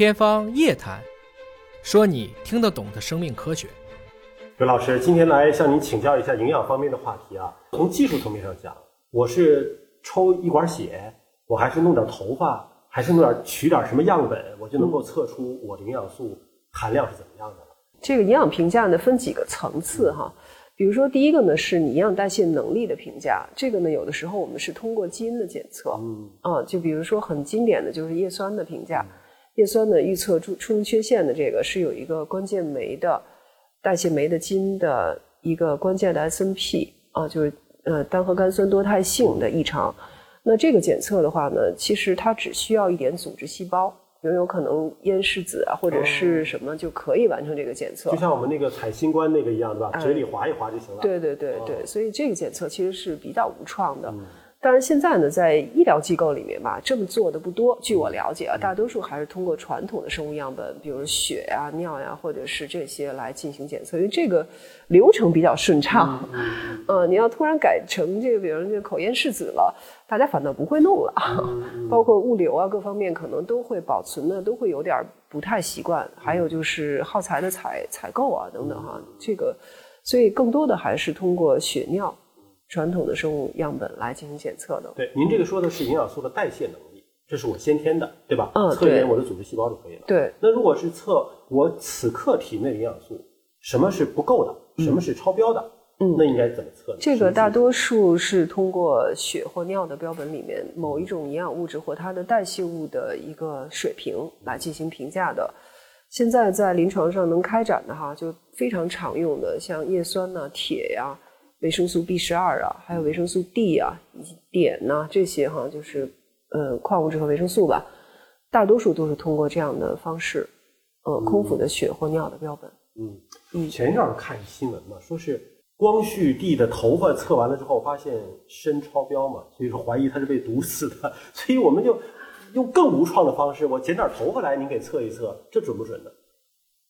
天方夜谭，说你听得懂的生命科学。刘老师，今天来向您请教一下营养方面的话题啊。从技术层面上讲，我是抽一管血，我还是弄点头发，还是弄点取点什么样本，我就能够测出我的营养素含量是怎么样的了？这个营养评价呢，分几个层次哈。比如说，第一个呢是你营养代谢能力的评价，这个呢有的时候我们是通过基因的检测，嗯啊，就比如说很经典的就是叶酸的评价，叶酸呢预测出出生缺陷的这个是有一个关键酶的代谢酶的基因的一个关键的 SNP 啊，就是呃单核苷酸多态性的异常。那这个检测的话呢，其实它只需要一点组织细胞。有有可能咽拭子啊，或者是什么就可以完成这个检测，就像我们那个采新冠那个一样，对吧？嘴里划一划就行了。对对对对，所以这个检测其实是比较无创的。当然，现在呢，在医疗机构里面吧，这么做的不多。据我了解啊，大多数还是通过传统的生物样本，比如血呀、尿呀，或者是这些来进行检测，因为这个流程比较顺畅。嗯，你要突然改成这个，比如这个口咽拭子了，大家反倒不会弄了。包括物流啊，各方面可能都会保存的都会有点不太习惯。还有就是耗材的采采购啊等等哈，这个，所以更多的还是通过血尿。传统的生物样本来进行检测的。对，您这个说的是营养素的代谢能力，这是我先天的，对吧？嗯，测一点我的组织细胞就可以了。对。那如果是测我此刻体内营养素，什么是不够的，什么是超标的？嗯，那应该怎么测？这个大多数是通过血或尿的标本里面某一种营养物质或它的代谢物的一个水平来进行评价的。现在在临床上能开展的哈，就非常常用的，像叶酸呐、铁呀。维生素 B 十二啊，还有维生素 D 啊，以及碘呐，这些哈，就是呃矿物质和维生素吧，大多数都是通过这样的方式，呃，空腹的血或尿的标本。嗯嗯。前一阵看新闻嘛，说是光绪帝的头发测完了之后，发现砷超标嘛，所以说怀疑他是被毒死的。所以我们就用更无创的方式，我剪点头发来，您给测一测，这准不准呢？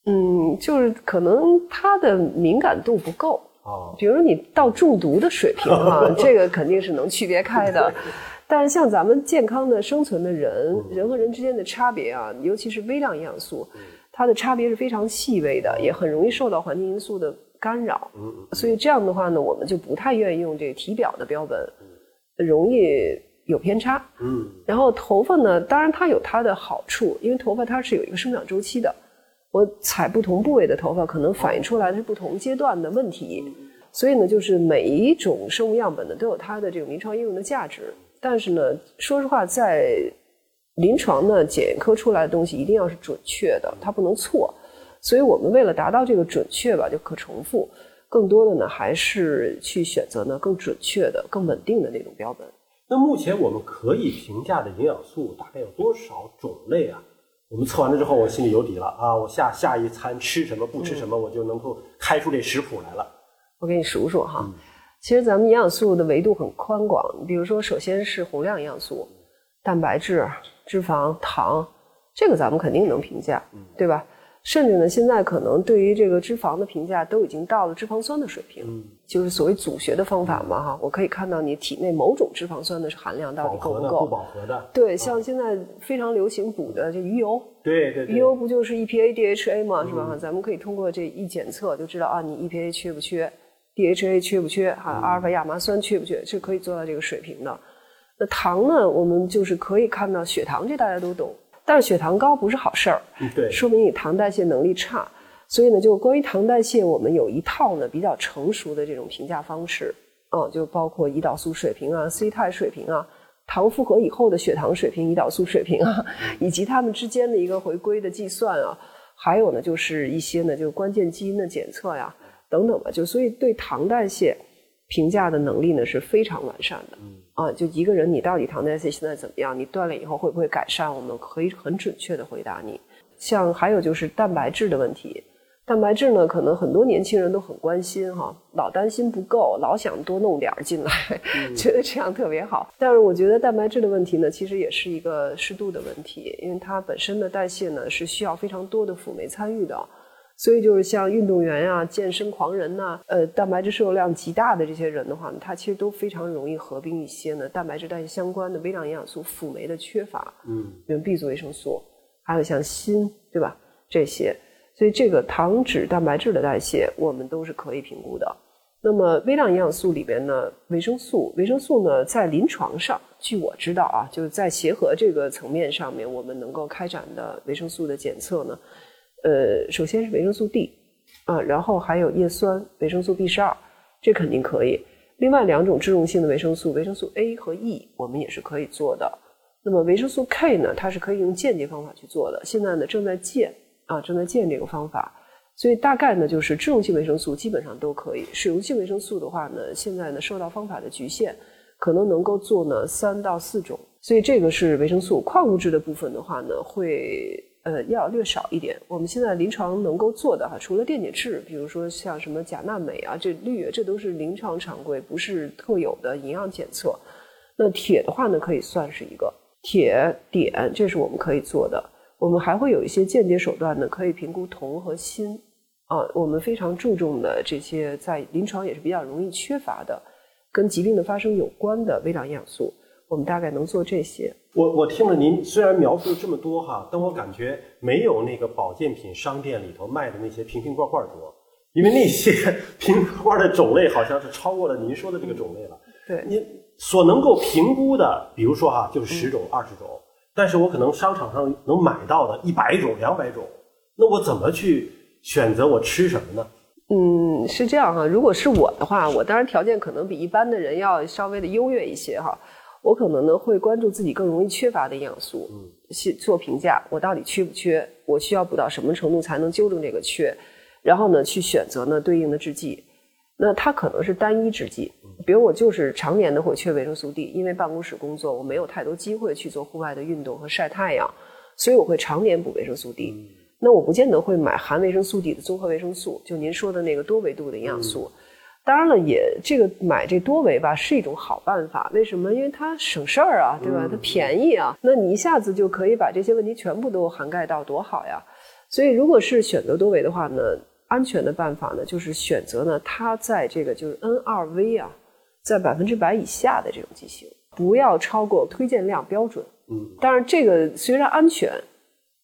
嗯，就是可能他的敏感度不够。哦，比如你到中毒的水平啊，这个肯定是能区别开的。但是像咱们健康的生存的人，人和人之间的差别啊，尤其是微量营养素，它的差别是非常细微的，也很容易受到环境因素的干扰。嗯所以这样的话呢，我们就不太愿意用这个体表的标本，容易有偏差。嗯。然后头发呢，当然它有它的好处，因为头发它是有一个生长周期的。我采不同部位的头发，可能反映出来的是不同阶段的问题，所以呢，就是每一种生物样本呢都有它的这个临床应用的价值。但是呢，说实话，在临床呢，检验科出来的东西一定要是准确的，它不能错。所以我们为了达到这个准确吧，就可重复，更多的呢还是去选择呢更准确的、更稳定的那种标本。那目前我们可以评价的营养素大概有多少种类啊？我们测完了之后，我心里有底了啊！我下下一餐吃什么，不吃什么，我就能够开出这食谱来了。我给你数数哈。其实咱们营养素的维度很宽广，比如说，首先是宏量营养素，蛋白质、脂肪、糖，这个咱们肯定能评价，对吧？甚至呢，现在可能对于这个脂肪的评价都已经到了脂肪酸的水平，就是所谓组学的方法嘛哈。我可以看到你体内某种脂肪酸的含量到底够不够？不饱和的。对，像现在非常流行补的这鱼油，对对，鱼油不就是 EPA、DHA 嘛，是吧？咱们可以通过这一检测就知道啊，你 EPA 缺不缺，DHA 缺不缺，哈，阿尔法亚麻酸缺不缺，是可以做到这个水平的。那糖呢，我们就是可以看到血糖，这大家都懂。但是血糖高不是好事儿，对，说明你糖代谢能力差。所以呢，就关于糖代谢，我们有一套呢比较成熟的这种评价方式，嗯，就包括胰岛素水平啊、C 肽水平啊、糖复合以后的血糖水平、胰岛素水平啊，以及它们之间的一个回归的计算啊，还有呢就是一些呢就是关键基因的检测呀等等吧。就所以对糖代谢评价的能力呢是非常完善的。啊，就一个人，你到底糖代谢现在怎么样？你锻炼以后会不会改善？我们可以很准确的回答你。像还有就是蛋白质的问题，蛋白质呢，可能很多年轻人都很关心哈，老担心不够，老想多弄点儿进来，觉得这样特别好。但是我觉得蛋白质的问题呢，其实也是一个适度的问题，因为它本身的代谢呢是需要非常多的辅酶参与的。所以就是像运动员呀、健身狂人呐，呃，蛋白质摄入量极大的这些人的话呢，他其实都非常容易合并一些呢蛋白质代谢相关的微量营养素辅酶的缺乏，嗯，比如 B 族维生素，还有像锌，对吧？这些，所以这个糖脂、蛋白质的代谢，我们都是可以评估的。那么微量营养素里边呢，维生素，维生素呢，在临床上，据我知道啊，就是在协和这个层面上面，我们能够开展的维生素的检测呢，呃，首先是维生素 D 啊，然后还有叶酸、维生素 B 十二，这肯定可以。另外两种脂溶性的维生素，维生素 A 和 E，我们也是可以做的。那么维生素 K 呢，它是可以用间接方法去做的，现在呢正在建啊，正在建这个方法。所以大概呢，就是脂溶性维生素基本上都可以。水溶性维生素的话呢，现在呢受到方法的局限，可能能够做呢三到四种。所以这个是维生素。矿物质的部分的话呢，会呃要略少一点。我们现在临床能够做的哈，除了电解质，比如说像什么钾、钠、镁啊，这氯，这都是临床常规，不是特有的营养检测。那铁的话呢，可以算是一个铁、碘，这是我们可以做的。我们还会有一些间接手段呢，可以评估铜和锌。啊，我们非常注重的这些在临床也是比较容易缺乏的，跟疾病的发生有关的微量营养素，我们大概能做这些。我我听了您虽然描述了这么多哈，但我感觉没有那个保健品商店里头卖的那些瓶瓶罐罐多，因为那些 瓶瓶罐的种类好像是超过了您说的这个种类了。对，您所能够评估的，比如说哈，就是十种、二十种，但是我可能商场上能买到的一百种、两百种，那我怎么去？选择我吃什么呢？嗯，是这样哈。如果是我的话，我当然条件可能比一般的人要稍微的优越一些哈。我可能呢会关注自己更容易缺乏的营养素，嗯，去做评价，我到底缺不缺？我需要补到什么程度才能纠正这个缺？然后呢，去选择呢对应的制剂。那它可能是单一制剂，比如我就是常年的会缺维生素 D，因为办公室工作，我没有太多机会去做户外的运动和晒太阳，所以我会常年补维生素 D。那我不见得会买含维生素 D 的综合维生素，就您说的那个多维度的营养素。当然了，也这个买这多维吧是一种好办法。为什么？因为它省事儿啊，对吧？它便宜啊。那你一下子就可以把这些问题全部都涵盖到，多好呀！所以，如果是选择多维的话呢，安全的办法呢，就是选择呢它在这个就是 N 二 V 啊，在百分之百以下的这种机型，不要超过推荐量标准。嗯，当然这个虽然安全。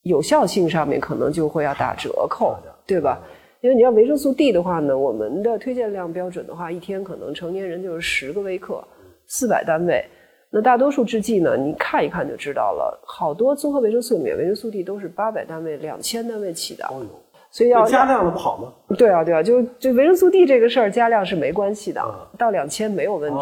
有效性上面可能就会要打折扣，对吧？因为你要维生素 D 的话呢，我们的推荐量标准的话，一天可能成年人就是十个微克，四百单位。那大多数制剂呢，你看一看就知道了，好多综合维生素里面维生素 D 都是八百单位、两千单位起的。所以要加量的不好吗？对啊，对啊，就就维生素 D 这个事儿，加量是没关系的，到两千没有问题，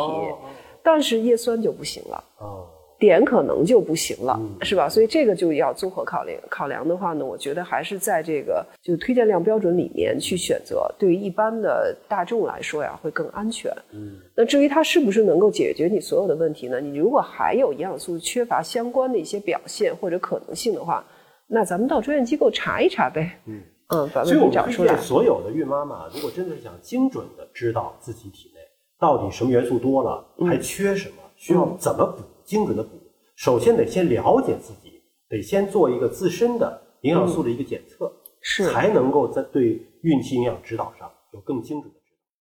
但是叶酸就不行了。哦。碘可能就不行了，是吧？所以这个就要综合考量。考量的话呢，我觉得还是在这个就推荐量标准里面去选择，对于一般的大众来说呀，会更安全。嗯。那至于它是不是能够解决你所有的问题呢？你如果还有营养素缺乏相关的一些表现或者可能性的话，那咱们到专业机构查一查呗。嗯。嗯，把问题找出来。所有的孕妈妈，如果真的是想精准的知道自己体内到底什么元素多了，还缺什么，需要怎么补？精准的补，首先得先了解自己，得先做一个自身的营养素的一个检测，是才能够在对孕期营养指导上有更精准的。